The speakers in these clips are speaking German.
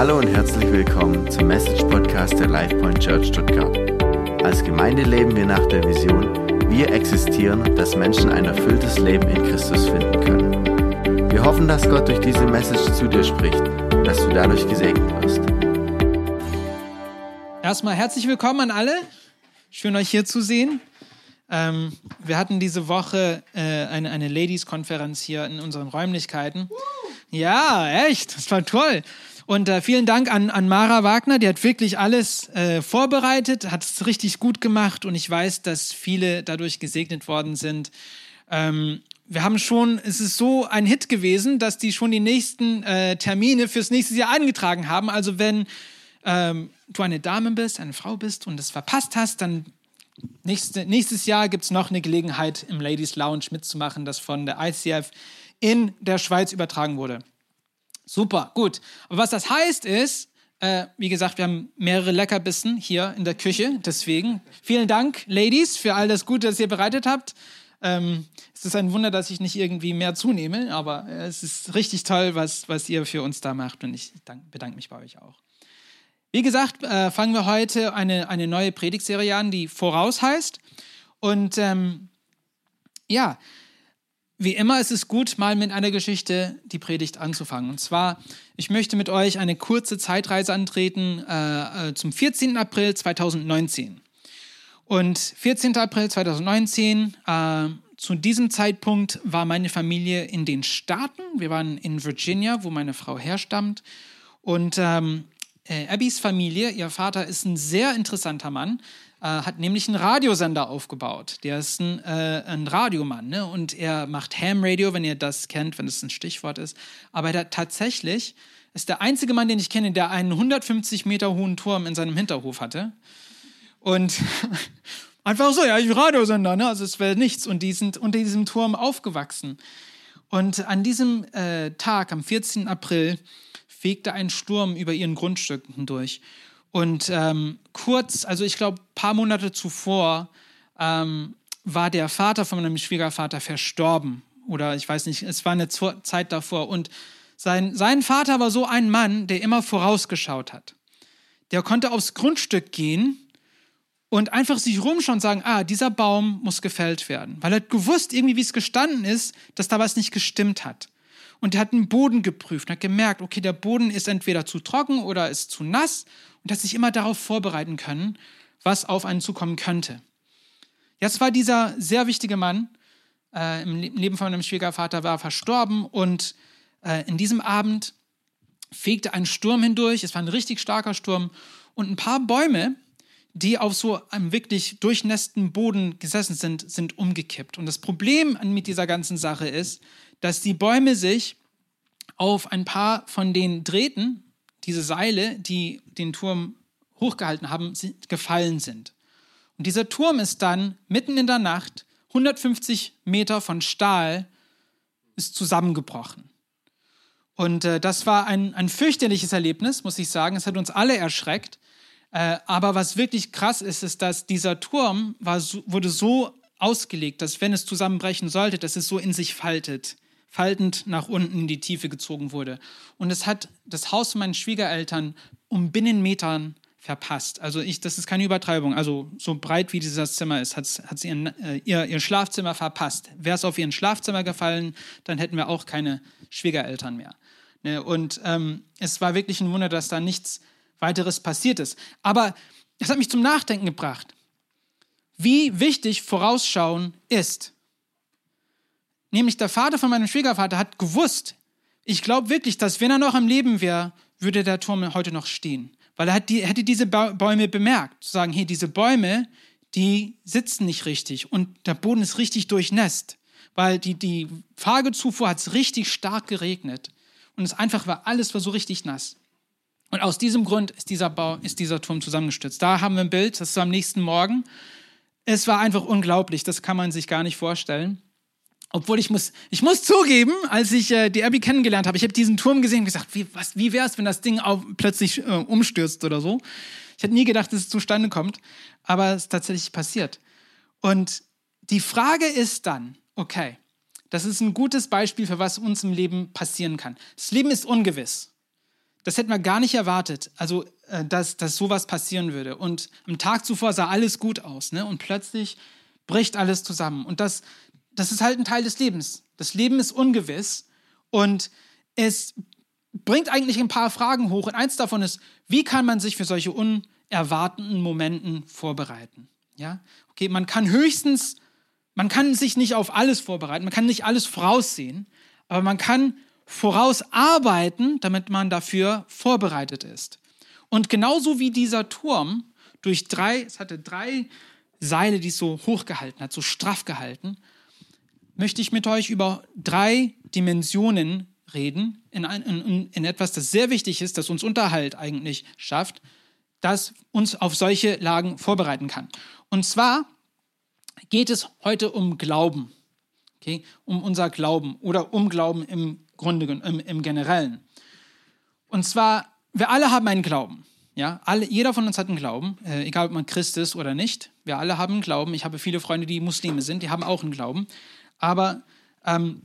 Hallo und herzlich willkommen zum Message Podcast der LifePoint Church Stuttgart. Als Gemeinde leben wir nach der Vision, wir existieren, dass Menschen ein erfülltes Leben in Christus finden können. Wir hoffen, dass Gott durch diese Message zu dir spricht und dass du dadurch gesegnet wirst. Erstmal herzlich willkommen an alle. Schön euch hier zu sehen. Ähm, wir hatten diese Woche äh, eine, eine Ladies-Konferenz hier in unseren Räumlichkeiten. Ja, echt, das war toll. Und äh, vielen Dank an, an Mara Wagner, die hat wirklich alles äh, vorbereitet, hat es richtig gut gemacht und ich weiß, dass viele dadurch gesegnet worden sind. Ähm, wir haben schon, es ist so ein Hit gewesen, dass die schon die nächsten äh, Termine fürs nächste Jahr angetragen haben. Also wenn ähm, du eine Dame bist, eine Frau bist und es verpasst hast, dann nächste, nächstes Jahr gibt es noch eine Gelegenheit im Ladies Lounge mitzumachen, das von der ICF in der Schweiz übertragen wurde. Super, gut. Aber was das heißt ist, äh, wie gesagt, wir haben mehrere Leckerbissen hier in der Küche. Deswegen vielen Dank, Ladies, für all das Gute, das ihr bereitet habt. Ähm, es ist ein Wunder, dass ich nicht irgendwie mehr zunehme, aber äh, es ist richtig toll, was, was ihr für uns da macht und ich dank, bedanke mich bei euch auch. Wie gesagt, äh, fangen wir heute eine, eine neue Predigtserie an, die Voraus heißt. Und ähm, ja, wie immer ist es gut, mal mit einer Geschichte die Predigt anzufangen. Und zwar, ich möchte mit euch eine kurze Zeitreise antreten äh, äh zum 14. April 2019. Und 14. April 2019, äh, zu diesem Zeitpunkt war meine Familie in den Staaten. Wir waren in Virginia, wo meine Frau herstammt. Und ähm, äh, Abbys Familie, ihr Vater ist ein sehr interessanter Mann äh, hat nämlich einen Radiosender aufgebaut. Der ist ein, äh, ein Radiomann ne? und er macht Ham Radio, wenn ihr das kennt, wenn das ein Stichwort ist. Aber der tatsächlich ist der einzige Mann, den ich kenne, der einen 150 Meter hohen Turm in seinem Hinterhof hatte. Und einfach so, ja, ich Radiosender, ne? also es wäre nichts. Und die sind unter diesem Turm aufgewachsen. Und an diesem äh, Tag, am 14. April, fegte ein Sturm über ihren Grundstücken hindurch. Und ähm, kurz, also ich glaube, paar Monate zuvor ähm, war der Vater von meinem Schwiegervater verstorben. Oder ich weiß nicht, es war eine Zeit davor. Und sein, sein Vater war so ein Mann, der immer vorausgeschaut hat. Der konnte aufs Grundstück gehen und einfach sich rumschauen und sagen, ah, dieser Baum muss gefällt werden. Weil er hat gewusst, irgendwie wie es gestanden ist, dass da was nicht gestimmt hat. Und hat den Boden geprüft und hat gemerkt, okay, der Boden ist entweder zu trocken oder ist zu nass und hat sich immer darauf vorbereiten können, was auf einen zukommen könnte. Jetzt war dieser sehr wichtige Mann äh, im Leben von meinem Schwiegervater war verstorben und äh, in diesem Abend fegte ein Sturm hindurch. Es war ein richtig starker Sturm und ein paar Bäume, die auf so einem wirklich durchnässten Boden gesessen sind, sind umgekippt. Und das Problem mit dieser ganzen Sache ist, dass die Bäume sich auf ein paar von den Drähten, diese Seile, die den Turm hochgehalten haben, gefallen sind. Und dieser Turm ist dann mitten in der Nacht 150 Meter von Stahl ist zusammengebrochen. Und äh, das war ein, ein fürchterliches Erlebnis, muss ich sagen. Es hat uns alle erschreckt. Äh, aber was wirklich krass ist, ist, dass dieser Turm war, wurde so ausgelegt, dass wenn es zusammenbrechen sollte, dass es so in sich faltet faltend nach unten in die Tiefe gezogen wurde. Und es hat das Haus meiner Schwiegereltern um Binnenmetern verpasst. Also ich, das ist keine Übertreibung. Also so breit wie dieses Zimmer ist, hat, hat sie ihren, äh, ihr, ihr Schlafzimmer verpasst. Wäre es auf ihren Schlafzimmer gefallen, dann hätten wir auch keine Schwiegereltern mehr. Ne? Und ähm, es war wirklich ein Wunder, dass da nichts weiteres passiert ist. Aber es hat mich zum Nachdenken gebracht, wie wichtig Vorausschauen ist. Nämlich der Vater von meinem Schwiegervater hat gewusst, ich glaube wirklich, dass wenn er noch am Leben wäre, würde der Turm heute noch stehen. Weil er die, hätte diese Bäume bemerkt. Zu sagen, hey, diese Bäume, die sitzen nicht richtig und der Boden ist richtig durchnässt. Weil die, die Fahrgezufuhr hat es richtig stark geregnet. Und es einfach war, alles war so richtig nass. Und aus diesem Grund ist dieser, Bau, ist dieser Turm zusammengestürzt. Da haben wir ein Bild, das ist am nächsten Morgen. Es war einfach unglaublich, das kann man sich gar nicht vorstellen. Obwohl ich muss, ich muss zugeben, als ich äh, die Abby kennengelernt habe, ich habe diesen Turm gesehen und gesagt, wie, was, wie wäre es, wenn das Ding auf, plötzlich äh, umstürzt oder so. Ich hätte nie gedacht, dass es zustande kommt, aber es ist tatsächlich passiert. Und die Frage ist dann, okay, das ist ein gutes Beispiel für was uns im Leben passieren kann. Das Leben ist ungewiss. das hätten wir gar nicht erwartet, also äh, dass, dass sowas passieren würde. Und am Tag zuvor sah alles gut aus, ne? Und plötzlich bricht alles zusammen. Und das, das ist halt ein Teil des Lebens. Das Leben ist ungewiss und es bringt eigentlich ein paar Fragen hoch. Und eins davon ist, wie kann man sich für solche unerwarteten Momenten vorbereiten? Ja, okay, man kann höchstens, man kann sich nicht auf alles vorbereiten, man kann nicht alles voraussehen, aber man kann vorausarbeiten, damit man dafür vorbereitet ist. Und genauso wie dieser Turm durch drei, es hatte drei Seile, die es so hochgehalten hat, so straff gehalten, möchte ich mit euch über drei Dimensionen reden, in, in, in etwas, das sehr wichtig ist, das uns Unterhalt eigentlich schafft, das uns auf solche Lagen vorbereiten kann. Und zwar geht es heute um Glauben, okay? um unser Glauben oder um Glauben im Grunde, im, im Generellen. Und zwar, wir alle haben einen Glauben. Ja, alle, jeder von uns hat einen Glauben, äh, egal ob man Christ ist oder nicht. Wir alle haben einen Glauben. Ich habe viele Freunde, die Muslime sind, die haben auch einen Glauben. Aber ähm,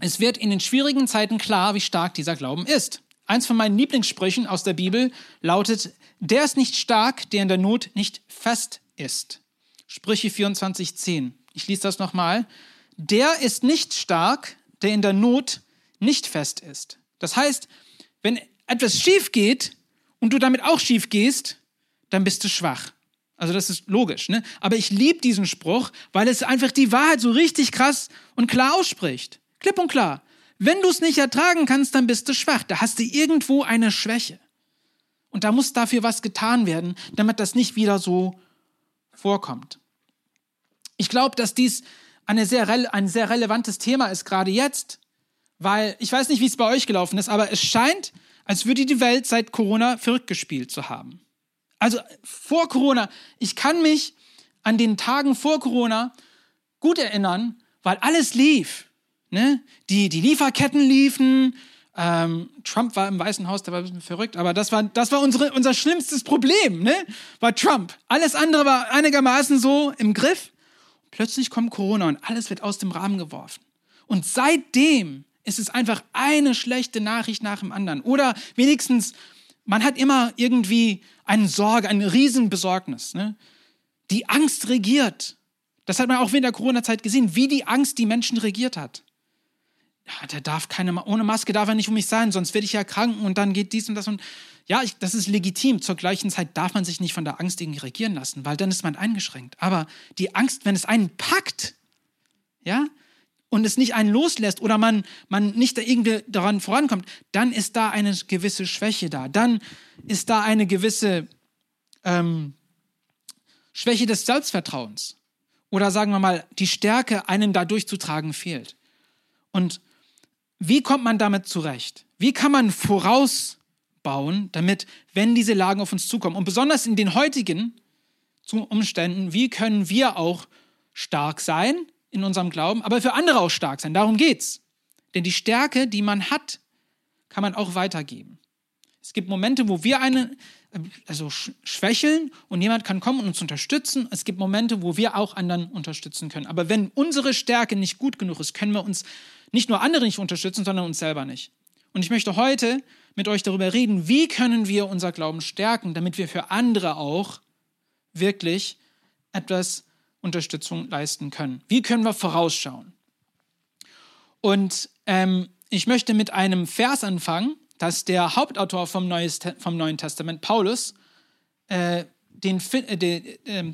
es wird in den schwierigen Zeiten klar, wie stark dieser Glauben ist. Eins von meinen Lieblingssprüchen aus der Bibel lautet, der ist nicht stark, der in der Not nicht fest ist. Sprüche 24,10. Ich lese das nochmal. Der ist nicht stark, der in der Not nicht fest ist. Das heißt, wenn etwas schief geht und du damit auch schief gehst, dann bist du schwach. Also das ist logisch, ne? Aber ich liebe diesen Spruch, weil es einfach die Wahrheit so richtig krass und klar ausspricht. Klipp und klar. Wenn du es nicht ertragen kannst, dann bist du schwach. Da hast du irgendwo eine Schwäche. Und da muss dafür was getan werden, damit das nicht wieder so vorkommt. Ich glaube, dass dies eine sehr, ein sehr relevantes Thema ist, gerade jetzt, weil ich weiß nicht, wie es bei euch gelaufen ist, aber es scheint, als würde die Welt seit Corona verrückt gespielt zu haben. Also vor Corona, ich kann mich an den Tagen vor Corona gut erinnern, weil alles lief. Ne? Die, die Lieferketten liefen. Ähm, Trump war im Weißen Haus, der war ein bisschen verrückt, aber das war, das war unsere, unser schlimmstes Problem, ne? war Trump. Alles andere war einigermaßen so im Griff. Plötzlich kommt Corona und alles wird aus dem Rahmen geworfen. Und seitdem ist es einfach eine schlechte Nachricht nach dem anderen. Oder wenigstens, man hat immer irgendwie eine Sorge, eine Riesenbesorgnis. Ne? Die Angst regiert. Das hat man auch während der Corona-Zeit gesehen, wie die Angst die Menschen regiert hat. Ja, der darf keine, ohne Maske darf er nicht um mich sein, sonst werde ich ja krank und dann geht dies und das und ja, ich, das ist legitim. Zur gleichen Zeit darf man sich nicht von der Angst irgendwie regieren lassen, weil dann ist man eingeschränkt. Aber die Angst, wenn es einen packt, ja, und es nicht einen loslässt oder man, man nicht da irgendwie daran vorankommt, dann ist da eine gewisse Schwäche da. Dann ist da eine gewisse ähm, Schwäche des Selbstvertrauens. Oder sagen wir mal, die Stärke, einem da durchzutragen, fehlt. Und wie kommt man damit zurecht? Wie kann man vorausbauen, damit, wenn diese Lagen auf uns zukommen, und besonders in den heutigen Umständen, wie können wir auch stark sein in unserem Glauben, aber für andere auch stark sein. Darum geht's. Denn die Stärke, die man hat, kann man auch weitergeben. Es gibt Momente, wo wir eine, also schwächeln und jemand kann kommen und uns unterstützen. Es gibt Momente, wo wir auch anderen unterstützen können. Aber wenn unsere Stärke nicht gut genug ist, können wir uns nicht nur andere nicht unterstützen, sondern uns selber nicht. Und ich möchte heute mit euch darüber reden, wie können wir unser Glauben stärken, damit wir für andere auch wirklich etwas Unterstützung leisten können. Wie können wir vorausschauen? Und ähm, ich möchte mit einem Vers anfangen, dass der Hauptautor vom, Neues, vom Neuen Testament, Paulus, äh, den, äh, der, äh,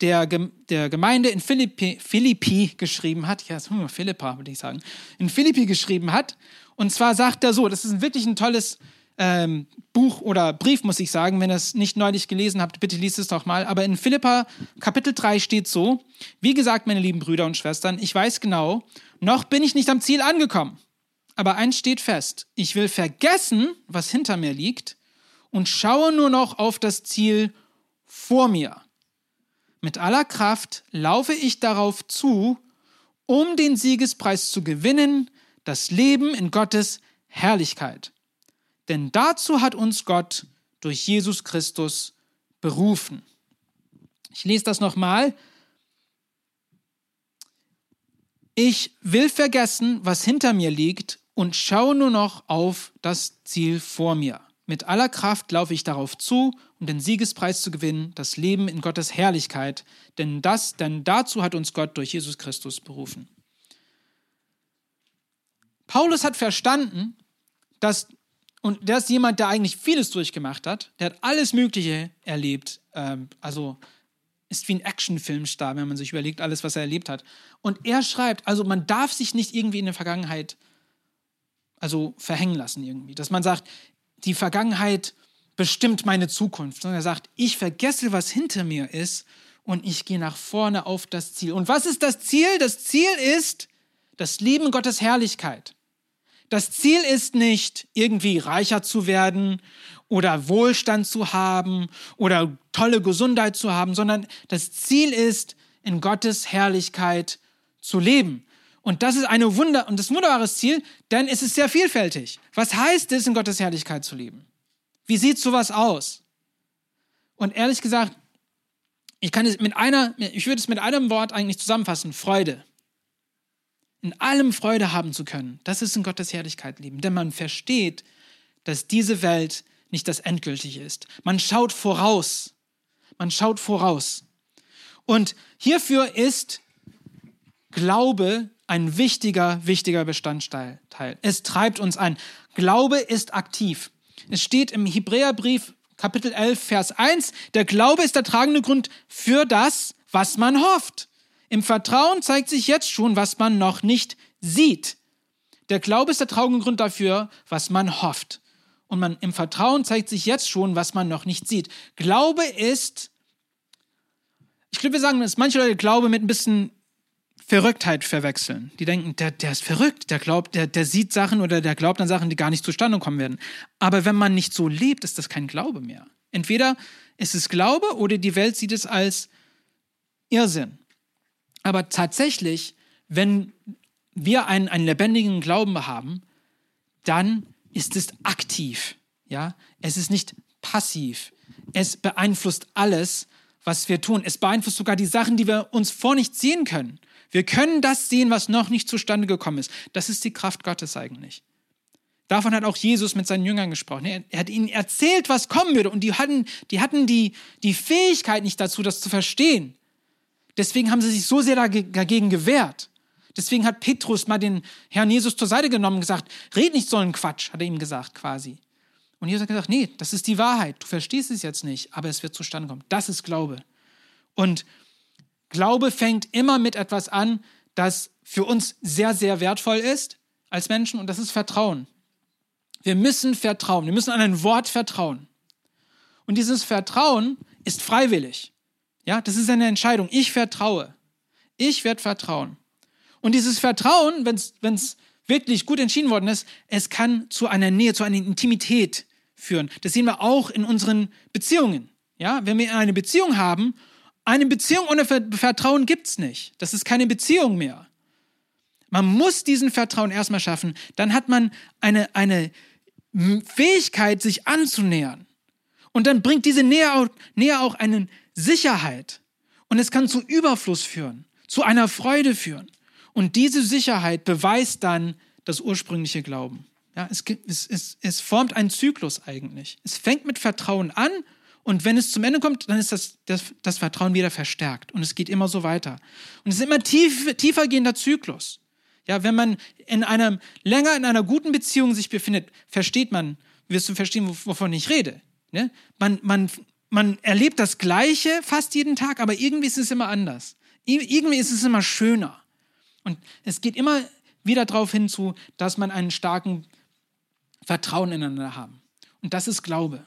der, der, Gemeinde in Philippi, Philippi geschrieben hat, ja, Philippa würde ich sagen, in Philippi geschrieben hat. Und zwar sagt er so, das ist wirklich ein tolles ähm, Buch oder Brief, muss ich sagen. Wenn ihr es nicht neulich gelesen habt, bitte liest es doch mal. Aber in Philippa Kapitel 3 steht so, wie gesagt, meine lieben Brüder und Schwestern, ich weiß genau, noch bin ich nicht am Ziel angekommen. Aber eins steht fest, ich will vergessen, was hinter mir liegt und schaue nur noch auf das Ziel vor mir. Mit aller Kraft laufe ich darauf zu, um den Siegespreis zu gewinnen, das Leben in Gottes Herrlichkeit. Denn dazu hat uns Gott durch Jesus Christus berufen. Ich lese das nochmal. Ich will vergessen, was hinter mir liegt und schaue nur noch auf das Ziel vor mir. mit aller Kraft laufe ich darauf zu, um den Siegespreis zu gewinnen, das Leben in Gottes Herrlichkeit, denn das, denn dazu hat uns Gott durch Jesus Christus berufen. Paulus hat verstanden, dass, und der ist jemand, der eigentlich vieles durchgemacht hat, der hat alles Mögliche erlebt, ähm, also ist wie ein Actionfilmstar, wenn man sich überlegt, alles, was er erlebt hat. Und er schreibt, also man darf sich nicht irgendwie in der Vergangenheit also verhängen lassen irgendwie, dass man sagt, die Vergangenheit bestimmt meine Zukunft, sondern er sagt, ich vergesse, was hinter mir ist und ich gehe nach vorne auf das Ziel. Und was ist das Ziel? Das Ziel ist das Leben Gottes Herrlichkeit. Das Ziel ist nicht, irgendwie reicher zu werden oder Wohlstand zu haben oder tolle Gesundheit zu haben, sondern das Ziel ist, in Gottes Herrlichkeit zu leben. Und das ist eine Wunder und das wunderbare Ziel, denn es ist sehr vielfältig. Was heißt es, in Gottes Herrlichkeit zu leben? Wie sieht sowas aus? Und ehrlich gesagt, ich kann es mit einer, ich würde es mit einem Wort eigentlich zusammenfassen: Freude. In allem Freude haben zu können, das ist in Gottes Herrlichkeit leben, denn man versteht, dass diese Welt nicht das Endgültige ist. Man schaut voraus. Man schaut voraus. Und hierfür ist Glaube ein wichtiger, wichtiger Bestandteil. Es treibt uns an. Glaube ist aktiv. Es steht im Hebräerbrief Kapitel 11, Vers 1, der Glaube ist der tragende Grund für das, was man hofft. Im Vertrauen zeigt sich jetzt schon, was man noch nicht sieht. Der Glaube ist der tragende Grund dafür, was man hofft. Und man, im Vertrauen zeigt sich jetzt schon, was man noch nicht sieht. Glaube ist, ich glaube, wir sagen, dass manche Leute Glaube mit ein bisschen Verrücktheit verwechseln. Die denken, der, der ist verrückt, der glaubt, der, der sieht Sachen oder der glaubt an Sachen, die gar nicht zustande kommen werden. Aber wenn man nicht so lebt, ist das kein Glaube mehr. Entweder ist es Glaube oder die Welt sieht es als Irrsinn. Aber tatsächlich, wenn wir einen, einen lebendigen Glauben haben, dann ist es aktiv. Ja? Es ist nicht passiv. Es beeinflusst alles, was wir tun. Es beeinflusst sogar die Sachen, die wir uns vor nicht sehen können. Wir können das sehen, was noch nicht zustande gekommen ist. Das ist die Kraft Gottes eigentlich. Davon hat auch Jesus mit seinen Jüngern gesprochen. Er, hat ihnen erzählt, was kommen würde. Und die hatten, die, hatten die, die Fähigkeit nicht dazu, das zu verstehen. Deswegen haben sie sich so sehr dagegen gewehrt. Deswegen hat Petrus mal den Herrn Jesus zur Seite genommen und gesagt, red nicht so einen Quatsch, hat er ihm gesagt quasi. Und Jesus hat gesagt, nee, das ist die Wahrheit. Du verstehst es jetzt nicht, aber es wird zustande kommen. Das ist Glaube. Und Glaube fängt immer mit etwas an, das für uns sehr, sehr wertvoll ist als Menschen und das ist Vertrauen. Wir müssen vertrauen. Wir müssen an ein Wort vertrauen. Und dieses Vertrauen ist freiwillig. Ja, das ist eine Entscheidung. Ich vertraue. Ich werde vertrauen. Und dieses Vertrauen, wenn es wirklich gut entschieden worden ist, es kann zu einer Nähe, zu einer Intimität führen. Das sehen wir auch in unseren Beziehungen. Ja, wenn wir eine Beziehung haben eine Beziehung ohne Vertrauen gibt es nicht. Das ist keine Beziehung mehr. Man muss diesen Vertrauen erstmal schaffen. Dann hat man eine, eine Fähigkeit, sich anzunähern. Und dann bringt diese Nähe auch, Nähe auch eine Sicherheit. Und es kann zu Überfluss führen, zu einer Freude führen. Und diese Sicherheit beweist dann das ursprüngliche Glauben. Ja, es, es, es, es formt einen Zyklus eigentlich. Es fängt mit Vertrauen an und wenn es zum Ende kommt, dann ist das, das, das Vertrauen wieder verstärkt. Und es geht immer so weiter. Und es ist immer tief, tiefergehender Zyklus. Ja, wenn man in einem, länger in einer guten Beziehung sich befindet, versteht man, wirst du verstehen, wovon ich rede. Ne? Man, man, man erlebt das Gleiche fast jeden Tag, aber irgendwie ist es immer anders. Irgendwie ist es immer schöner. Und es geht immer wieder darauf hinzu, dass man einen starken Vertrauen ineinander haben. Und das ist Glaube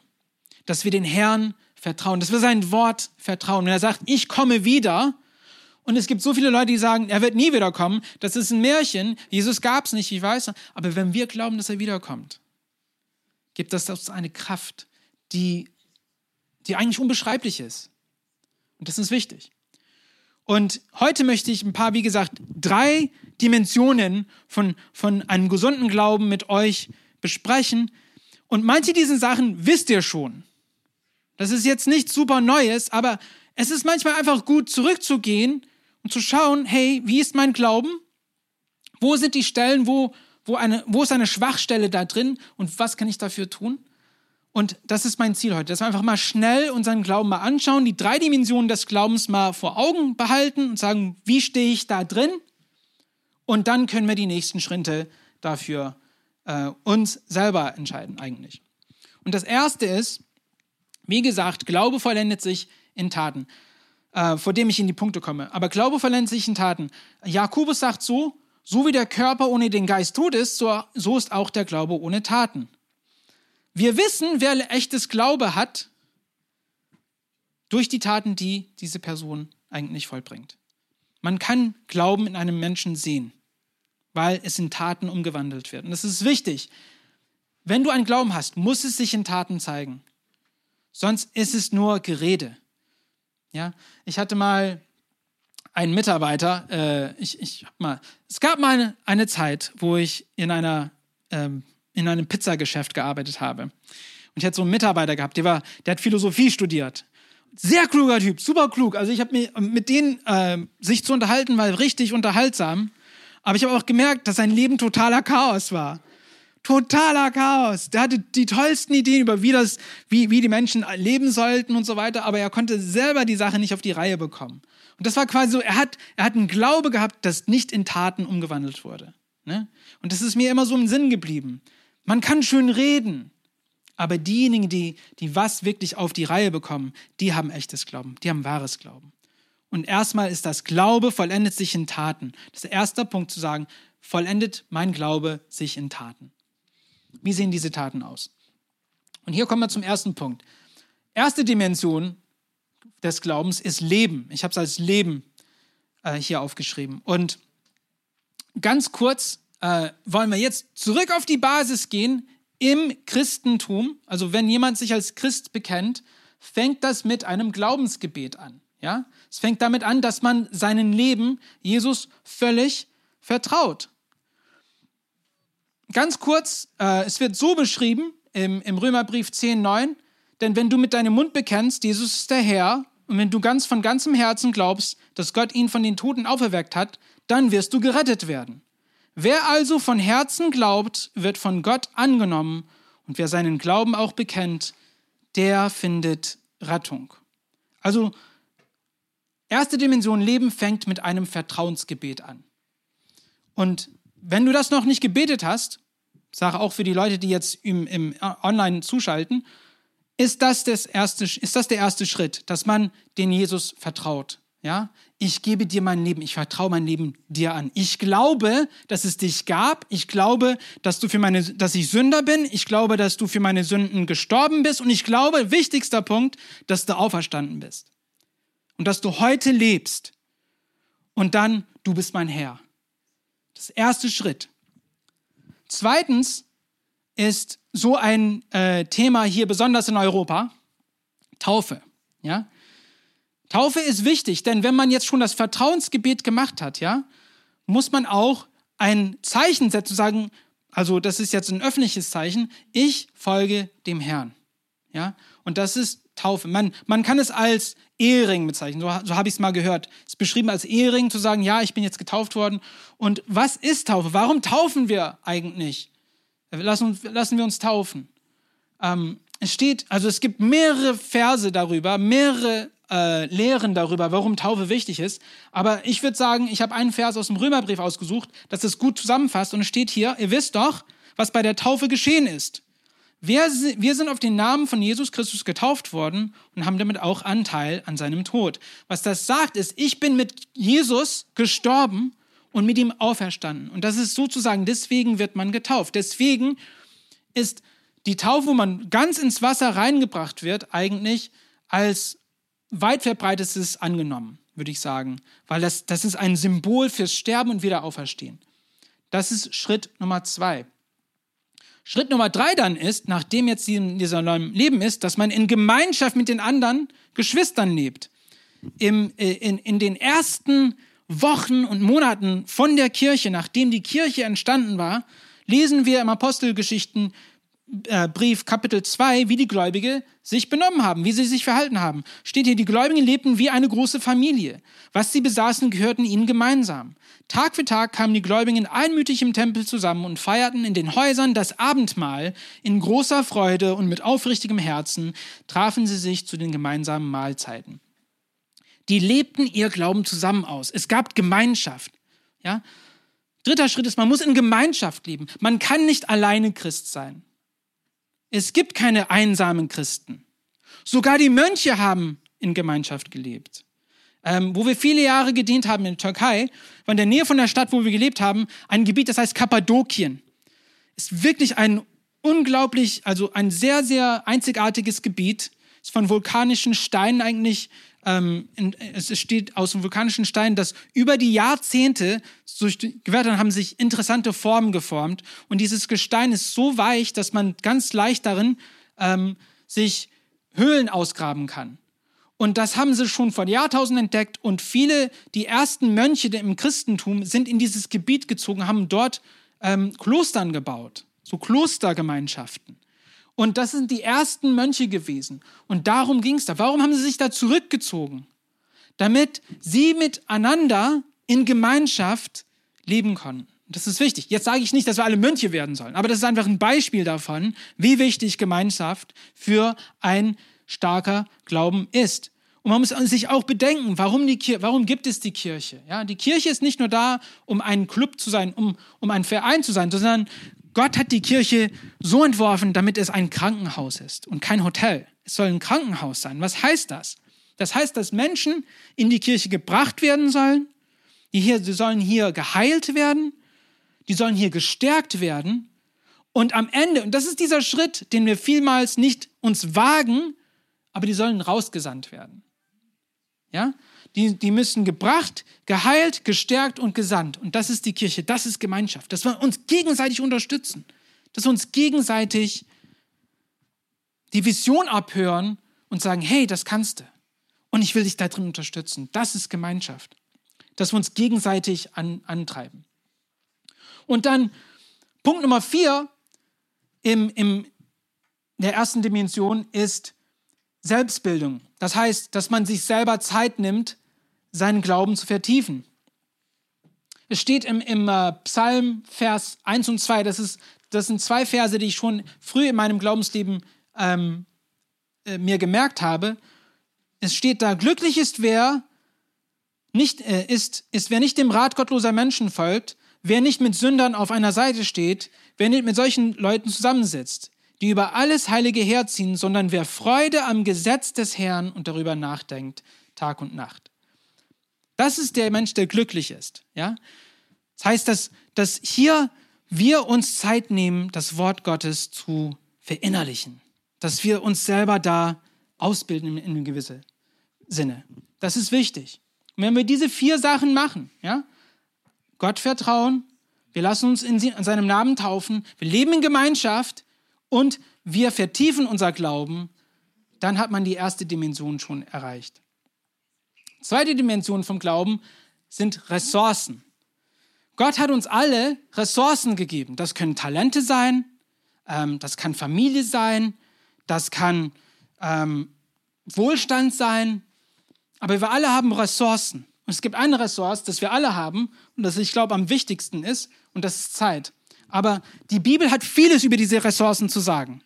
dass wir den Herrn vertrauen, dass wir sein Wort vertrauen. Wenn er sagt, ich komme wieder, und es gibt so viele Leute, die sagen, er wird nie wiederkommen, das ist ein Märchen, Jesus gab es nicht, ich weiß, aber wenn wir glauben, dass er wiederkommt, gibt das uns eine Kraft, die, die eigentlich unbeschreiblich ist. Und das ist wichtig. Und heute möchte ich ein paar, wie gesagt, drei Dimensionen von, von einem gesunden Glauben mit euch besprechen. Und manche dieser Sachen wisst ihr schon. Das ist jetzt nichts super Neues, aber es ist manchmal einfach gut, zurückzugehen und zu schauen, hey, wie ist mein Glauben? Wo sind die Stellen, wo, wo, eine, wo ist eine Schwachstelle da drin und was kann ich dafür tun? Und das ist mein Ziel heute, dass wir einfach mal schnell unseren Glauben mal anschauen, die drei Dimensionen des Glaubens mal vor Augen behalten und sagen, wie stehe ich da drin? Und dann können wir die nächsten Schritte dafür äh, uns selber entscheiden eigentlich. Und das Erste ist, wie gesagt, Glaube vollendet sich in Taten, äh, vor dem ich in die Punkte komme. Aber Glaube vollendet sich in Taten. Jakobus sagt so, so wie der Körper ohne den Geist tot ist, so, so ist auch der Glaube ohne Taten. Wir wissen, wer echtes Glaube hat, durch die Taten, die diese Person eigentlich vollbringt. Man kann Glauben in einem Menschen sehen, weil es in Taten umgewandelt wird. Und das ist wichtig. Wenn du einen Glauben hast, muss es sich in Taten zeigen. Sonst ist es nur Gerede. Ja, ich hatte mal einen Mitarbeiter, äh, ich, ich mal, es gab mal eine, eine Zeit, wo ich in einer ähm, in einem Pizzageschäft gearbeitet habe. Und ich hatte so einen Mitarbeiter gehabt, der, war, der hat Philosophie studiert. Sehr kluger Typ, super klug. Also ich habe mir mit denen äh, sich zu unterhalten, war richtig unterhaltsam. Aber ich habe auch gemerkt, dass sein Leben totaler Chaos war. Totaler Chaos. Der hatte die tollsten Ideen über, wie, das, wie, wie die Menschen leben sollten und so weiter, aber er konnte selber die Sache nicht auf die Reihe bekommen. Und das war quasi so, er hat, er hat einen Glaube gehabt, das nicht in Taten umgewandelt wurde. Ne? Und das ist mir immer so im Sinn geblieben. Man kann schön reden, aber diejenigen, die, die was wirklich auf die Reihe bekommen, die haben echtes Glauben, die haben wahres Glauben. Und erstmal ist das Glaube vollendet sich in Taten. Das ist der erste Punkt zu sagen, vollendet mein Glaube sich in Taten. Wie sehen diese Taten aus? Und hier kommen wir zum ersten Punkt. Erste Dimension des Glaubens ist Leben. Ich habe es als Leben äh, hier aufgeschrieben. Und ganz kurz äh, wollen wir jetzt zurück auf die Basis gehen im Christentum. Also wenn jemand sich als Christ bekennt, fängt das mit einem Glaubensgebet an. Ja, es fängt damit an, dass man seinen Leben Jesus völlig vertraut. Ganz kurz, äh, es wird so beschrieben im, im Römerbrief 10,9, denn wenn du mit deinem Mund bekennst, Jesus ist der Herr, und wenn du ganz von ganzem Herzen glaubst, dass Gott ihn von den Toten auferweckt hat, dann wirst du gerettet werden. Wer also von Herzen glaubt, wird von Gott angenommen und wer seinen Glauben auch bekennt, der findet Rettung. Also erste Dimension Leben fängt mit einem Vertrauensgebet an. Und wenn du das noch nicht gebetet hast, sage auch für die Leute, die jetzt im, im Online zuschalten, ist das, das erste, ist das der erste Schritt, dass man den Jesus vertraut. Ja, ich gebe dir mein Leben, ich vertraue mein Leben dir an. Ich glaube, dass es dich gab. Ich glaube, dass du für meine, dass ich Sünder bin. Ich glaube, dass du für meine Sünden gestorben bist. Und ich glaube, wichtigster Punkt, dass du auferstanden bist. Und dass du heute lebst. Und dann, du bist mein Herr. Das erste Schritt. Zweitens ist so ein äh, Thema hier besonders in Europa Taufe. Ja, Taufe ist wichtig, denn wenn man jetzt schon das Vertrauensgebet gemacht hat, ja, muss man auch ein Zeichen setzen, sagen, also das ist jetzt ein öffentliches Zeichen, ich folge dem Herrn. Ja, und das ist Taufe. Man, man kann es als Ehering bezeichnen, so, so habe ich es mal gehört. Es ist beschrieben als Ehering, zu sagen, ja, ich bin jetzt getauft worden. Und was ist Taufe? Warum taufen wir eigentlich? Lassen, lassen wir uns taufen. Ähm, es steht, also es gibt mehrere Verse darüber, mehrere äh, Lehren darüber, warum Taufe wichtig ist. Aber ich würde sagen, ich habe einen Vers aus dem Römerbrief ausgesucht, das es gut zusammenfasst. Und es steht hier, ihr wisst doch, was bei der Taufe geschehen ist. Wir, wir sind auf den Namen von Jesus Christus getauft worden und haben damit auch Anteil an seinem Tod. Was das sagt, ist, ich bin mit Jesus gestorben und mit ihm auferstanden. Und das ist sozusagen, deswegen wird man getauft. Deswegen ist die Taufe, wo man ganz ins Wasser reingebracht wird, eigentlich als weit verbreitetes angenommen, würde ich sagen, weil das, das ist ein Symbol fürs Sterben und Wiederauferstehen. Das ist Schritt Nummer zwei. Schritt Nummer drei dann ist, nachdem jetzt dieser neuen Leben ist, dass man in Gemeinschaft mit den anderen Geschwistern lebt. Im, äh, in, in den ersten Wochen und Monaten von der Kirche, nachdem die Kirche entstanden war, lesen wir im Apostelgeschichten äh, Brief Kapitel 2, wie die Gläubige sich benommen haben, wie sie sich verhalten haben. Steht hier, die Gläubigen lebten wie eine große Familie. Was sie besaßen, gehörten ihnen gemeinsam. Tag für Tag kamen die Gläubigen einmütig im Tempel zusammen und feierten in den Häusern das Abendmahl. In großer Freude und mit aufrichtigem Herzen trafen sie sich zu den gemeinsamen Mahlzeiten. Die lebten ihr Glauben zusammen aus. Es gab Gemeinschaft. Ja? Dritter Schritt ist, man muss in Gemeinschaft leben. Man kann nicht alleine Christ sein. Es gibt keine einsamen Christen. Sogar die Mönche haben in Gemeinschaft gelebt. Ähm, wo wir viele Jahre gedient haben in der Türkei, war in der Nähe von der Stadt, wo wir gelebt haben, ein Gebiet, das heißt Kappadokien. Ist wirklich ein unglaublich, also ein sehr, sehr einzigartiges Gebiet. Ist von vulkanischen Steinen eigentlich ähm, es steht aus dem vulkanischen Stein, dass über die Jahrzehnte durch die Gewitter haben sich interessante Formen geformt. Und dieses Gestein ist so weich, dass man ganz leicht darin ähm, sich Höhlen ausgraben kann. Und das haben sie schon vor Jahrtausenden entdeckt. Und viele, die ersten Mönche im Christentum sind in dieses Gebiet gezogen, haben dort ähm, Klostern gebaut, so Klostergemeinschaften. Und das sind die ersten Mönche gewesen. Und darum ging es da. Warum haben sie sich da zurückgezogen? Damit sie miteinander in Gemeinschaft leben konnten. Das ist wichtig. Jetzt sage ich nicht, dass wir alle Mönche werden sollen, aber das ist einfach ein Beispiel davon, wie wichtig Gemeinschaft für ein starker Glauben ist. Und man muss sich auch bedenken, warum, die Kirche, warum gibt es die Kirche? Ja, die Kirche ist nicht nur da, um ein Club zu sein, um, um ein Verein zu sein, sondern Gott hat die Kirche so entworfen, damit es ein Krankenhaus ist und kein Hotel. Es soll ein Krankenhaus sein. Was heißt das? Das heißt, dass Menschen in die Kirche gebracht werden sollen, die, hier, die sollen hier geheilt werden, die sollen hier gestärkt werden. Und am Ende, und das ist dieser Schritt, den wir vielmals nicht uns wagen, aber die sollen rausgesandt werden. Ja? Die, die müssen gebracht, geheilt, gestärkt und gesandt. Und das ist die Kirche, das ist Gemeinschaft, dass wir uns gegenseitig unterstützen, dass wir uns gegenseitig die Vision abhören und sagen, hey, das kannst du. Und ich will dich da drin unterstützen. Das ist Gemeinschaft. Dass wir uns gegenseitig an, antreiben. Und dann Punkt Nummer vier im, im, der ersten Dimension ist Selbstbildung. Das heißt, dass man sich selber Zeit nimmt, seinen Glauben zu vertiefen. Es steht im, im äh, Psalm Vers 1 und 2, das, ist, das sind zwei Verse, die ich schon früh in meinem Glaubensleben ähm, äh, mir gemerkt habe. Es steht da, glücklich ist wer, nicht, äh, ist, ist, wer nicht dem Rat gottloser Menschen folgt, wer nicht mit Sündern auf einer Seite steht, wer nicht mit solchen Leuten zusammensitzt, die über alles Heilige herziehen, sondern wer Freude am Gesetz des Herrn und darüber nachdenkt, Tag und Nacht. Das ist der Mensch, der glücklich ist. Ja? Das heißt, dass, dass hier wir uns Zeit nehmen, das Wort Gottes zu verinnerlichen. Dass wir uns selber da ausbilden in, einem gewissen Sinne. Das ist wichtig. Und wenn wir diese vier Sachen machen, ja, Gott vertrauen, wir lassen uns in, in seinem Namen taufen, wir leben in Gemeinschaft und wir vertiefen unser Glauben, dann hat man die erste Dimension schon erreicht. Zweite Dimension vom Glauben sind Ressourcen. Gott hat uns alle Ressourcen gegeben. Das können Talente sein, ähm, das kann Familie sein, das kann ähm, Wohlstand sein, aber wir alle haben Ressourcen. Und es gibt eine Ressource, das wir alle haben und das ich glaube am wichtigsten ist, und das ist Zeit. Aber die Bibel hat vieles über diese Ressourcen zu sagen.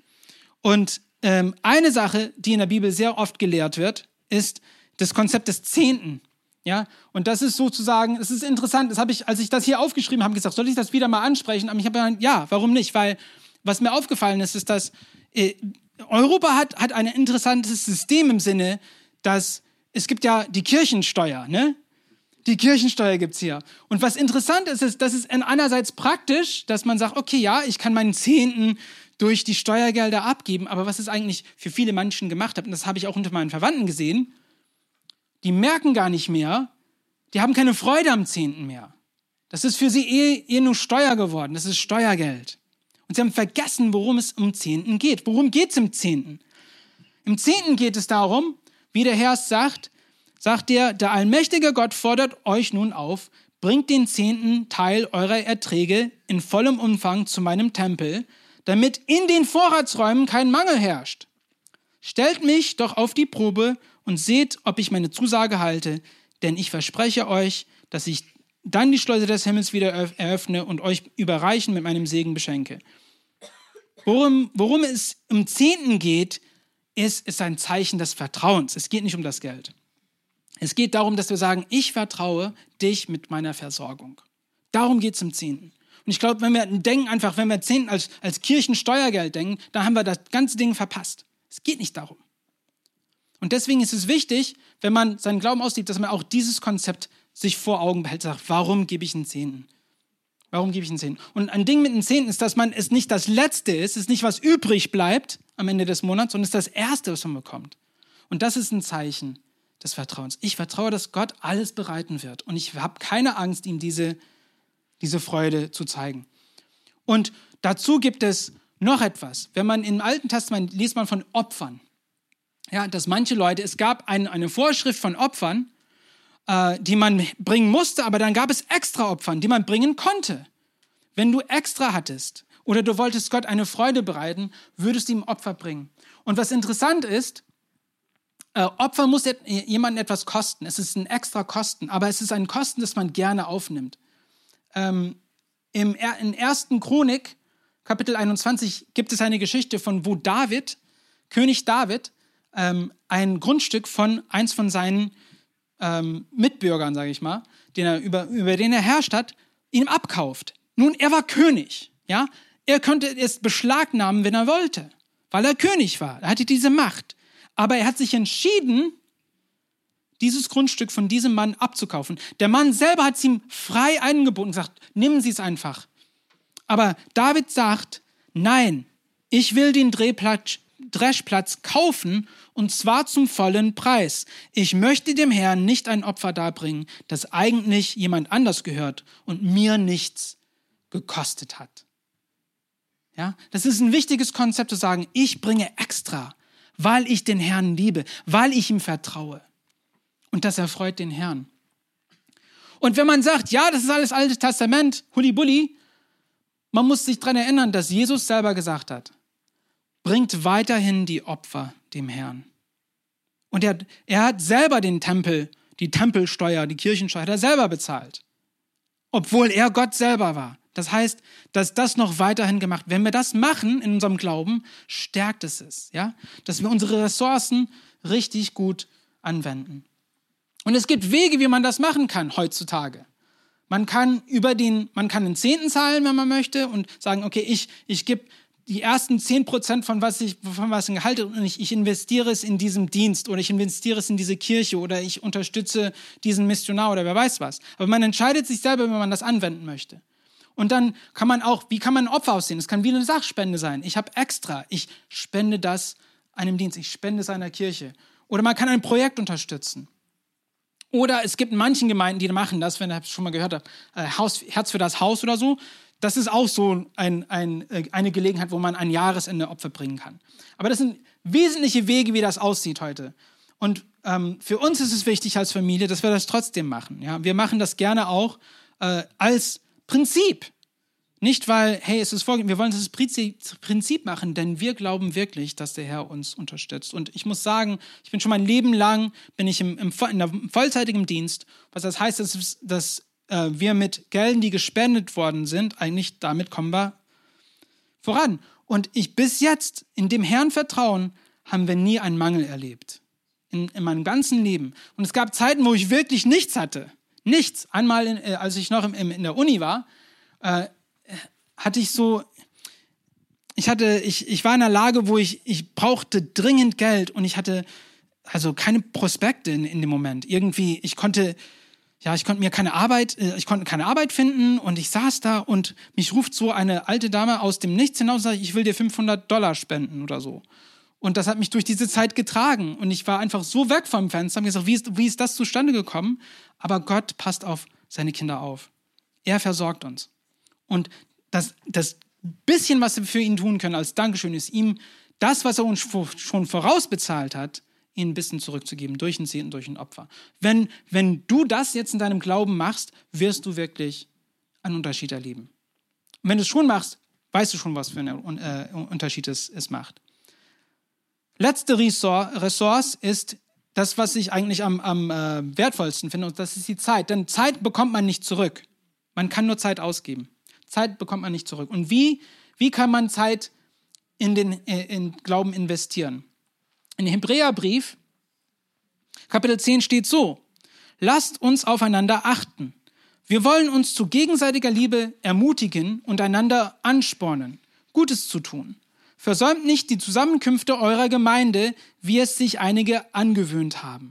Und ähm, eine Sache, die in der Bibel sehr oft gelehrt wird, ist, das Konzept des Zehnten. Ja, und das ist sozusagen, es ist interessant, das habe ich, als ich das hier aufgeschrieben habe, gesagt, soll ich das wieder mal ansprechen? Aber ich habe gesagt, ja, warum nicht? Weil was mir aufgefallen ist, ist, dass äh, Europa hat, hat ein interessantes System im Sinne, dass es gibt ja die Kirchensteuer, ne? Die Kirchensteuer gibt es hier. Und was interessant ist, ist, dass es einerseits praktisch, dass man sagt, okay, ja, ich kann meinen Zehnten durch die Steuergelder abgeben, aber was es eigentlich für viele Menschen gemacht hat, und das habe ich auch unter meinen Verwandten gesehen, die merken gar nicht mehr, die haben keine Freude am Zehnten mehr. Das ist für sie eh, eh nur Steuer geworden, das ist Steuergeld. Und sie haben vergessen, worum es um Zehnten geht. Worum geht es im Zehnten? Im Zehnten geht es darum, wie der Herr es sagt, sagt er, der allmächtige Gott fordert euch nun auf, bringt den zehnten Teil eurer Erträge in vollem Umfang zu meinem Tempel, damit in den Vorratsräumen kein Mangel herrscht. Stellt mich doch auf die Probe und seht, ob ich meine Zusage halte, denn ich verspreche euch, dass ich dann die Schleuse des Himmels wieder eröffne und euch überreichen mit meinem Segen beschenke. Worum, worum es im Zehnten geht, ist, ist ein Zeichen des Vertrauens. Es geht nicht um das Geld. Es geht darum, dass wir sagen, ich vertraue dich mit meiner Versorgung. Darum geht es im Zehnten. Und ich glaube, wenn wir denken, einfach, wenn wir Zehnten als, als Kirchensteuergeld denken, dann haben wir das ganze Ding verpasst. Es geht nicht darum. Und deswegen ist es wichtig, wenn man seinen Glauben ausliebt, dass man auch dieses Konzept sich vor Augen behält, sagt, warum gebe ich einen Zehnten? Warum gebe ich einen Zehnten? Und ein Ding mit einem Zehnten ist, dass man es nicht das Letzte ist, es ist nicht was übrig bleibt am Ende des Monats, sondern es ist das Erste, was man bekommt. Und das ist ein Zeichen des Vertrauens. Ich vertraue, dass Gott alles bereiten wird. Und ich habe keine Angst, ihm diese, diese Freude zu zeigen. Und dazu gibt es noch etwas. Wenn man im Alten Testament liest man von Opfern. Ja, dass manche Leute, es gab ein, eine Vorschrift von Opfern, äh, die man bringen musste, aber dann gab es extra Opfern, die man bringen konnte. Wenn du extra hattest oder du wolltest Gott eine Freude bereiten, würdest du ihm Opfer bringen. Und was interessant ist, äh, Opfer muss jemanden etwas kosten. Es ist ein extra Kosten, aber es ist ein Kosten, das man gerne aufnimmt. Ähm, im, in 1. Chronik, Kapitel 21, gibt es eine Geschichte von, wo David, König David, ähm, ein Grundstück von eins von seinen ähm, Mitbürgern, sage ich mal, den er, über, über den er herrscht hat, ihm abkauft. Nun, er war König, ja. Er könnte es beschlagnahmen, wenn er wollte, weil er König war. Er hatte diese Macht. Aber er hat sich entschieden, dieses Grundstück von diesem Mann abzukaufen. Der Mann selber hat es ihm frei angeboten und gesagt, nehmen Sie es einfach. Aber David sagt, nein, ich will den Drehplatz, Dreschplatz kaufen und zwar zum vollen Preis. Ich möchte dem Herrn nicht ein Opfer darbringen, das eigentlich jemand anders gehört und mir nichts gekostet hat. Ja, das ist ein wichtiges Konzept zu sagen, ich bringe extra, weil ich den Herrn liebe, weil ich ihm vertraue. Und das erfreut den Herrn. Und wenn man sagt, ja, das ist alles Altes Testament, Hulli-Bulli, man muss sich daran erinnern, dass Jesus selber gesagt hat, bringt weiterhin die Opfer dem Herrn. Und er, er hat selber den Tempel, die Tempelsteuer, die Kirchensteuer, hat er selber bezahlt. Obwohl er Gott selber war. Das heißt, dass das noch weiterhin gemacht, wenn wir das machen in unserem Glauben, stärkt es es, ja? Dass wir unsere Ressourcen richtig gut anwenden. Und es gibt Wege, wie man das machen kann heutzutage. Man kann über den, man kann den Zehnten zahlen, wenn man möchte und sagen, okay, ich, ich gebe die ersten 10 Prozent von was ich, von was ich gehalte und ich, ich investiere es in diesem Dienst oder ich investiere es in diese Kirche oder ich unterstütze diesen Missionar oder wer weiß was. Aber man entscheidet sich selber, wenn man das anwenden möchte. Und dann kann man auch, wie kann man ein Opfer aussehen? Es kann wie eine Sachspende sein. Ich habe extra, ich spende das einem Dienst, ich spende es einer Kirche. Oder man kann ein Projekt unterstützen. Oder es gibt in manchen Gemeinden, die machen das, wenn ihr schon mal gehört habt, äh, Haus, Herz für das Haus oder so. Das ist auch so ein, ein, äh, eine Gelegenheit, wo man ein Jahresende Opfer bringen kann. Aber das sind wesentliche Wege, wie das aussieht heute. Und ähm, für uns ist es wichtig als Familie, dass wir das trotzdem machen. Ja? Wir machen das gerne auch äh, als Prinzip. Nicht, weil, hey, es ist vorgegeben, wir wollen das Prinzip machen, denn wir glauben wirklich, dass der Herr uns unterstützt. Und ich muss sagen, ich bin schon mein Leben lang, bin ich im, im, in der vollzeitigen Dienst, was das heißt, dass, dass äh, wir mit Geldern, die gespendet worden sind, eigentlich damit kommen wir voran. Und ich bis jetzt in dem Herrn vertrauen, haben wir nie einen Mangel erlebt. In, in meinem ganzen Leben. Und es gab Zeiten, wo ich wirklich nichts hatte. Nichts. Einmal, in, äh, als ich noch im, im, in der Uni war, äh, hatte ich so, ich hatte, ich, ich war in einer Lage, wo ich, ich brauchte dringend Geld und ich hatte also keine Prospekte in, in dem Moment. Irgendwie, ich konnte, ja, ich konnte mir keine Arbeit, äh, ich konnte keine Arbeit finden und ich saß da und mich ruft so eine alte Dame aus dem Nichts hinaus und sagt, ich will dir 500 Dollar spenden oder so. Und das hat mich durch diese Zeit getragen und ich war einfach so weg vom Fenster und gesagt, wie ist, wie ist das zustande gekommen? Aber Gott passt auf seine Kinder auf. Er versorgt uns. Und das, das bisschen, was wir für ihn tun können als Dankeschön, ist ihm das, was er uns schon vorausbezahlt hat, ihnen ein bisschen zurückzugeben, durch ein Zehnten, durch ein Opfer. Wenn, wenn du das jetzt in deinem Glauben machst, wirst du wirklich einen Unterschied erleben. Und wenn du es schon machst, weißt du schon, was für einen äh, Unterschied es, es macht. Letzte Ressource ist das, was ich eigentlich am, am äh, wertvollsten finde, und das ist die Zeit. Denn Zeit bekommt man nicht zurück. Man kann nur Zeit ausgeben. Zeit bekommt man nicht zurück. Und wie, wie kann man Zeit in den äh, in Glauben investieren? In Hebräerbrief, Kapitel 10 steht so, lasst uns aufeinander achten. Wir wollen uns zu gegenseitiger Liebe ermutigen und einander anspornen, Gutes zu tun. Versäumt nicht die Zusammenkünfte eurer Gemeinde, wie es sich einige angewöhnt haben.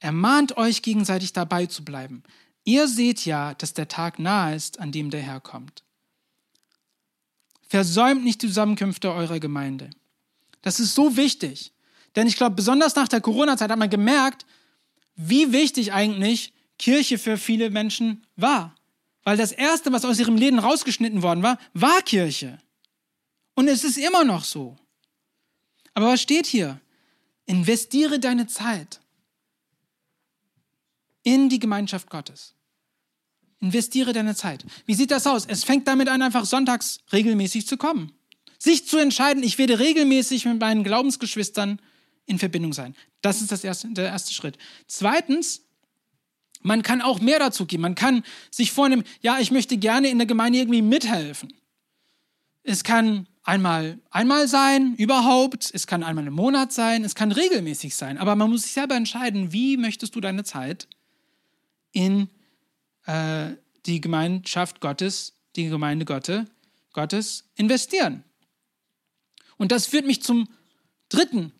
Ermahnt euch gegenseitig dabei zu bleiben. Ihr seht ja, dass der Tag nahe ist, an dem der Herr kommt. Versäumt nicht die Zusammenkünfte eurer Gemeinde. Das ist so wichtig. Denn ich glaube, besonders nach der Corona-Zeit hat man gemerkt, wie wichtig eigentlich Kirche für viele Menschen war. Weil das Erste, was aus ihrem Leben rausgeschnitten worden war, war Kirche. Und es ist immer noch so. Aber was steht hier? Investiere deine Zeit in die Gemeinschaft Gottes. Investiere deine Zeit. Wie sieht das aus? Es fängt damit an, einfach sonntags regelmäßig zu kommen. Sich zu entscheiden, ich werde regelmäßig mit meinen Glaubensgeschwistern in Verbindung sein. Das ist das erste, der erste Schritt. Zweitens, man kann auch mehr dazu geben. Man kann sich vornehmen, ja, ich möchte gerne in der Gemeinde irgendwie mithelfen. Es kann einmal, einmal sein, überhaupt. Es kann einmal im Monat sein. Es kann regelmäßig sein. Aber man muss sich selber entscheiden, wie möchtest du deine Zeit in äh, die Gemeinschaft Gottes, die Gemeinde Gottes, Gottes investieren. Und das führt mich zum dritten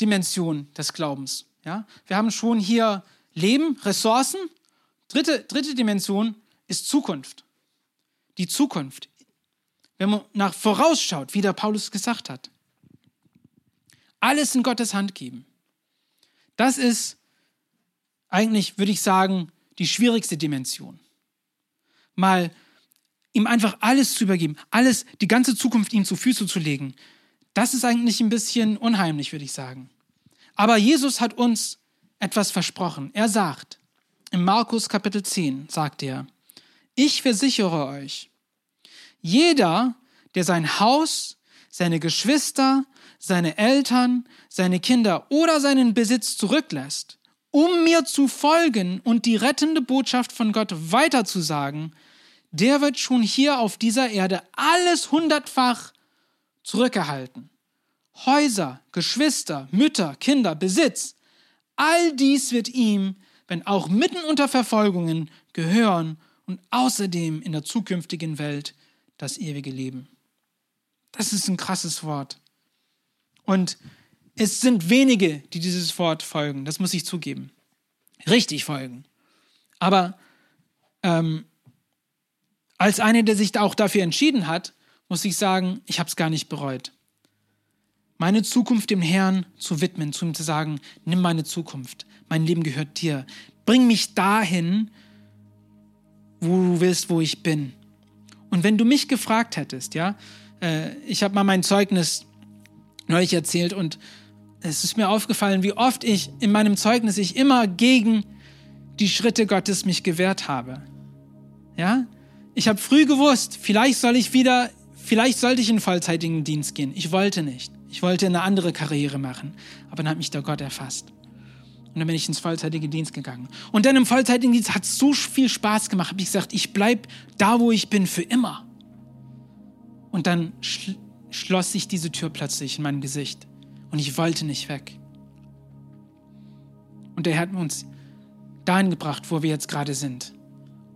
Dimension des Glaubens. Ja? Wir haben schon hier Leben, Ressourcen. Dritte, dritte Dimension ist Zukunft. Die Zukunft wenn man nach vorausschaut, wie der Paulus gesagt hat. Alles in Gottes Hand geben. Das ist eigentlich, würde ich sagen, die schwierigste Dimension. Mal ihm einfach alles zu übergeben, alles, die ganze Zukunft ihm zu Füßen zu legen, das ist eigentlich ein bisschen unheimlich, würde ich sagen. Aber Jesus hat uns etwas versprochen. Er sagt, in Markus Kapitel 10 sagt er, ich versichere euch, jeder, der sein Haus, seine Geschwister, seine Eltern, seine Kinder oder seinen Besitz zurücklässt, um mir zu folgen und die rettende Botschaft von Gott weiterzusagen, der wird schon hier auf dieser Erde alles hundertfach zurückerhalten. Häuser, Geschwister, Mütter, Kinder, Besitz, all dies wird ihm, wenn auch mitten unter Verfolgungen, gehören und außerdem in der zukünftigen Welt das ewige Leben. Das ist ein krasses Wort. Und es sind wenige, die dieses Wort folgen, das muss ich zugeben. Richtig folgen. Aber ähm, als einer, der sich auch dafür entschieden hat, muss ich sagen, ich habe es gar nicht bereut. Meine Zukunft dem Herrn zu widmen, zu ihm zu sagen, nimm meine Zukunft, mein Leben gehört dir. Bring mich dahin, wo du willst, wo ich bin. Und wenn du mich gefragt hättest, ja, äh, ich habe mal mein Zeugnis neulich erzählt und es ist mir aufgefallen, wie oft ich in meinem Zeugnis ich immer gegen die Schritte Gottes mich gewehrt habe. Ja? Ich habe früh gewusst, vielleicht soll ich wieder, vielleicht sollte ich in vollzeitigen Dienst gehen. Ich wollte nicht. Ich wollte eine andere Karriere machen, aber dann hat mich der Gott erfasst. Und dann bin ich ins vollzeitige Dienst gegangen. Und dann im vollzeitigen Dienst hat es so viel Spaß gemacht, habe ich gesagt, ich bleibe da, wo ich bin, für immer. Und dann schl schloss sich diese Tür plötzlich in meinem Gesicht. Und ich wollte nicht weg. Und er hat uns dahin gebracht, wo wir jetzt gerade sind.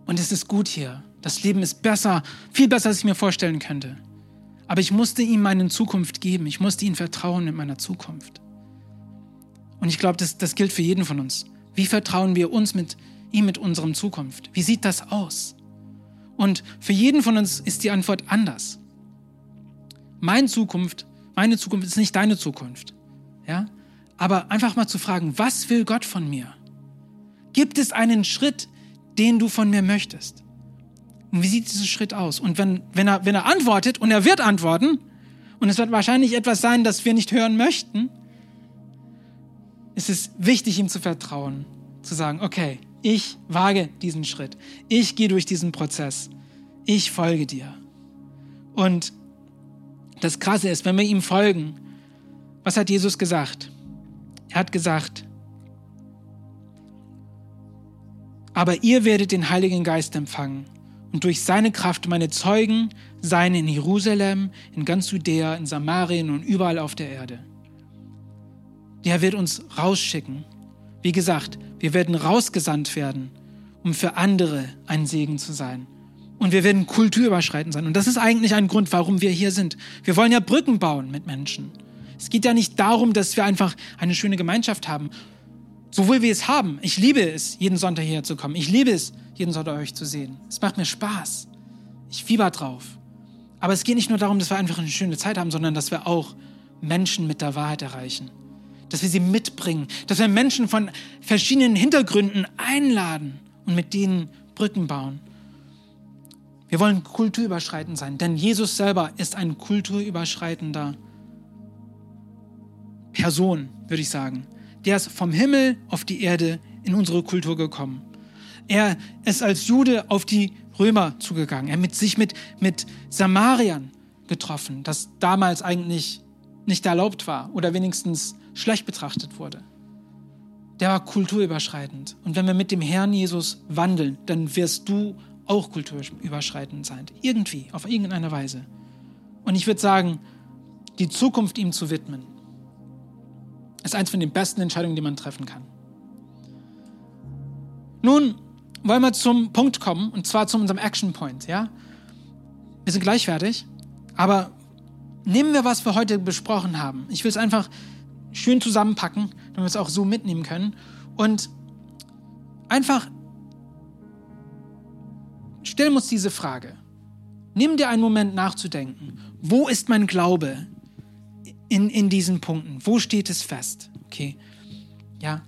Und es ist gut hier. Das Leben ist besser, viel besser, als ich mir vorstellen könnte. Aber ich musste ihm meine Zukunft geben. Ich musste ihm vertrauen mit meiner Zukunft. Und ich glaube, das, das gilt für jeden von uns. Wie vertrauen wir uns mit ihm, mit unserem Zukunft? Wie sieht das aus? Und für jeden von uns ist die Antwort anders. Meine Zukunft, meine Zukunft ist nicht deine Zukunft. Ja? Aber einfach mal zu fragen, was will Gott von mir? Gibt es einen Schritt, den du von mir möchtest? Und wie sieht dieser Schritt aus? Und wenn, wenn, er, wenn er antwortet, und er wird antworten, und es wird wahrscheinlich etwas sein, das wir nicht hören möchten, ist es wichtig, ihm zu vertrauen, zu sagen, okay, ich wage diesen Schritt, ich gehe durch diesen Prozess, ich folge dir. Und Das Krasse ist, wenn wir ihm folgen, was hat Jesus gesagt? Er hat gesagt, aber ihr werdet den Heiligen Geist empfangen und durch seine Kraft meine Zeugen sein in Jerusalem, in ganz Judäa, in Samarien und überall auf der Erde. Der wird uns rausschicken. Wie gesagt, wir werden rausgesandt werden, um für andere ein Segen zu sein. Und wir werden kulturüberschreitend sein. Und das ist eigentlich ein Grund, warum wir hier sind. Wir wollen ja Brücken bauen mit Menschen. Es geht ja nicht darum, dass wir einfach eine schöne Gemeinschaft haben. So wie wir es haben. Ich liebe es, jeden Sonntag hierher zu kommen. Ich liebe es, jeden Sonntag euch zu sehen. Es macht mir Spaß. Ich fieber drauf. Aber es geht nicht nur darum, dass wir einfach eine schöne Zeit haben, sondern dass wir auch Menschen mit der Wahrheit erreichen. Dass wir sie mitbringen. Dass wir Menschen von verschiedenen Hintergründen einladen und mit denen Brücken bauen. Wir wollen kulturüberschreitend sein, denn Jesus selber ist ein kulturüberschreitender Person, würde ich sagen. Der ist vom Himmel auf die Erde in unsere Kultur gekommen. Er ist als Jude auf die Römer zugegangen. Er hat sich mit, mit Samariern getroffen, das damals eigentlich nicht erlaubt war oder wenigstens schlecht betrachtet wurde. Der war kulturüberschreitend. Und wenn wir mit dem Herrn Jesus wandeln, dann wirst du auch kulturüberschreitend sein. Irgendwie, auf irgendeine Weise. Und ich würde sagen, die Zukunft ihm zu widmen, ist eins von den besten Entscheidungen, die man treffen kann. Nun wollen wir zum Punkt kommen, und zwar zu unserem Action Point. Ja? Wir sind gleich fertig, aber nehmen wir, was wir heute besprochen haben. Ich will es einfach schön zusammenpacken, damit wir es auch so mitnehmen können. Und einfach stellen wir uns diese Frage. Nimm dir einen Moment nachzudenken. Wo ist mein Glaube in, in diesen Punkten? Wo steht es fest? Okay. Ja.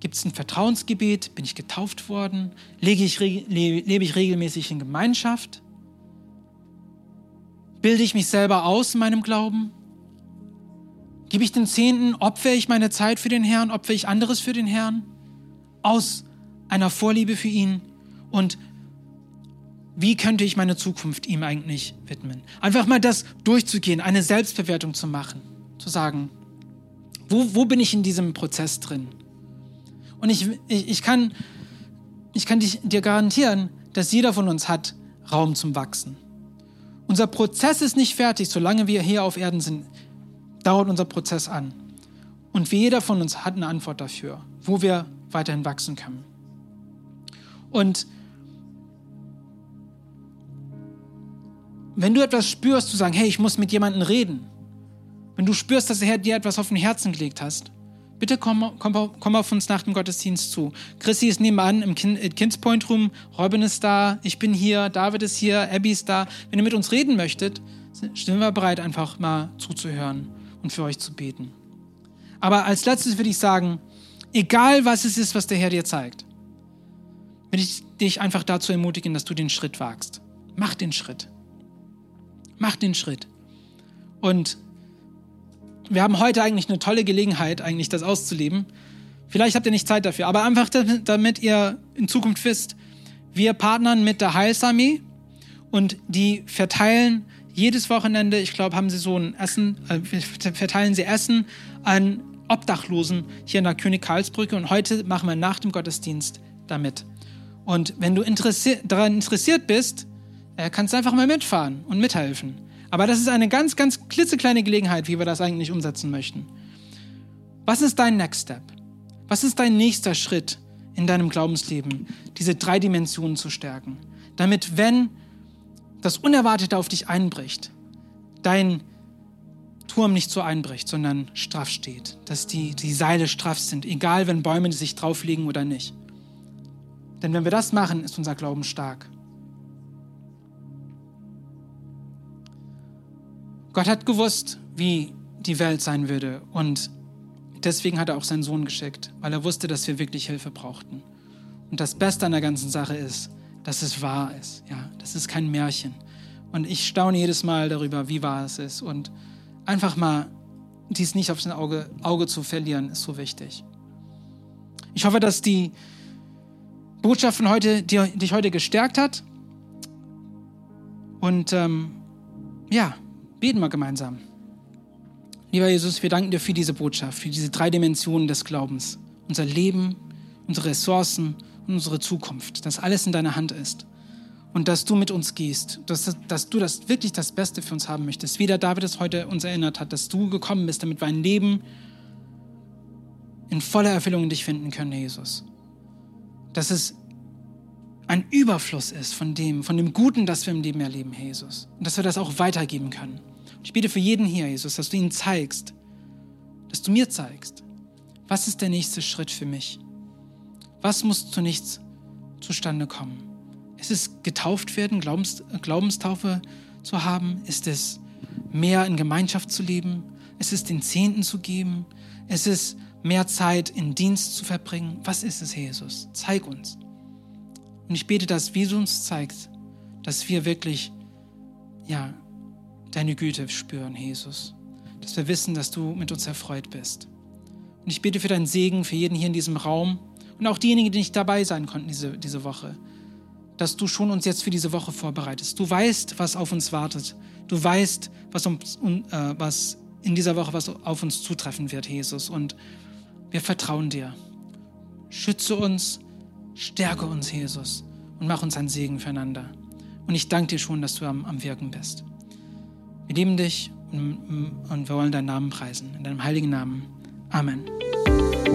Gibt es ein Vertrauensgebet? Bin ich getauft worden? Ich, lebe ich regelmäßig in Gemeinschaft? Bilde ich mich selber aus in meinem Glauben? Gebe ich den Zehnten? Opfere ich meine Zeit für den Herrn? Opfere ich anderes für den Herrn? Aus einer Vorliebe für ihn? Und wie könnte ich meine Zukunft ihm eigentlich widmen? Einfach mal das durchzugehen, eine Selbstbewertung zu machen, zu sagen, wo, wo bin ich in diesem Prozess drin? Und ich, ich, ich kann, ich kann dich, dir garantieren, dass jeder von uns hat Raum zum Wachsen. Unser Prozess ist nicht fertig, solange wir hier auf Erden sind, dauert unser Prozess an. Und jeder von uns hat eine Antwort dafür, wo wir weiterhin wachsen können. Und Wenn du etwas spürst, zu sagen, hey, ich muss mit jemandem reden. Wenn du spürst, dass der Herr dir etwas auf den Herzen gelegt hast, bitte komm, komm, komm auf uns nach dem Gottesdienst zu. Chrissy ist nebenan im kind, äh, Kids Point Room, Robin ist da, ich bin hier, David ist hier, Abby ist da. Wenn ihr mit uns reden möchtet, sind wir bereit, einfach mal zuzuhören und für euch zu beten. Aber als letztes würde ich sagen, egal was es ist, was der Herr dir zeigt, würde ich dich einfach dazu ermutigen, dass du den Schritt wagst. Mach den Schritt. Mach den Schritt. Und wir haben heute eigentlich eine tolle Gelegenheit, eigentlich das auszuleben. Vielleicht habt ihr nicht Zeit dafür, aber einfach damit, ihr in Zukunft wisst, wir partnern mit der Heilsarmee und die verteilen jedes Wochenende, ich glaube, haben sie so ein Essen, äh, verteilen sie Essen an Obdachlosen hier in der König Karlsbrücke und heute machen wir nach dem Gottesdienst damit. Und wenn du interessier daran interessiert bist, äh, kannst du einfach mal mitfahren und mithelfen. Aber das ist eine ganz, ganz klitzekleine Gelegenheit, wie wir das eigentlich umsetzen möchten. Was ist dein Next Step? Was ist dein nächster Schritt in deinem Glaubensleben, diese drei Dimensionen zu stärken? Damit, wenn das Unerwartete auf dich einbricht, dein Turm nicht so einbricht, sondern straff steht, dass die, die Seile straff sind, egal wenn Bäume sich drauflegen oder nicht. Denn wenn wir das machen, ist unser Glauben stark. Gott hat gewusst, wie die Welt sein würde und deswegen hat er auch seinen Sohn geschickt, weil er wusste, dass wir wirklich Hilfe brauchten. Und das Beste an der ganzen Sache ist, dass es wahr ist. Ja, das ist kein Märchen. Und ich staune jedes Mal darüber, wie wahr es ist. Und einfach mal dies nicht aufs Auge, Auge zu verlieren, ist so wichtig. Ich hoffe, dass die Botschaft von heute dich heute gestärkt hat. Und ähm, ja, Beten wir gemeinsam. Lieber Jesus, wir danken dir für diese Botschaft, für diese drei Dimensionen des Glaubens. Unser Leben, unsere Ressourcen und unsere Zukunft. Dass alles in deiner Hand ist. Und dass du mit uns gehst. Dass, dass du das wirklich das Beste für uns haben möchtest. Wie der David es heute uns erinnert hat, dass du gekommen bist, damit wir ein Leben in voller Erfüllung in dich finden können, Jesus. Dass es ein Überfluss ist von dem, von dem Guten, das wir im Leben erleben, Jesus. Und dass wir das auch weitergeben können. Ich bitte für jeden hier, Jesus, dass du ihnen zeigst, dass du mir zeigst, was ist der nächste Schritt für mich? Was muss zunächst zustande kommen? Ist es getauft werden, Glaubens, Glaubenstaufe zu haben? Ist es mehr in Gemeinschaft zu leben? Ist es den Zehnten zu geben? Ist es mehr Zeit in Dienst zu verbringen? Was ist es, Jesus? Zeig uns. Und ich bete, dass, wie du uns zeigst, dass wir wirklich, ja, deine Güte spüren, Jesus. Dass wir wissen, dass du mit uns erfreut bist. Und ich bete für deinen Segen für jeden hier in diesem Raum und auch diejenigen, die nicht dabei sein konnten diese, diese Woche, dass du schon uns jetzt für diese Woche vorbereitest. Du weißt, was auf uns wartet. Du weißt, was, uns, äh, was in dieser Woche was auf uns zutreffen wird, Jesus. Und wir vertrauen dir. Schütze uns, stärke uns, Jesus, und mach uns ein Segen füreinander. Und ich danke dir schon, dass du am, am Wirken bist. Wir lieben dich und, wir wollen deinen Namen preisen. In deinem heiligen Namen. Amen.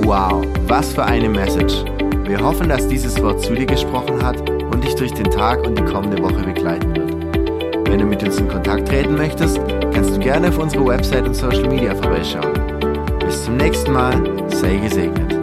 Wow, was für eine Message. Wir hoffen, dass dieses Wort zu dir gesprochen hat und dich durch den Tag und die kommende Woche begleiten wird. Wenn du mit uns in Kontakt treten möchtest, kannst du gerne auf unsere Website und Social Media vorbeischauen. Bis zum nächsten Mal, sei gesegnet.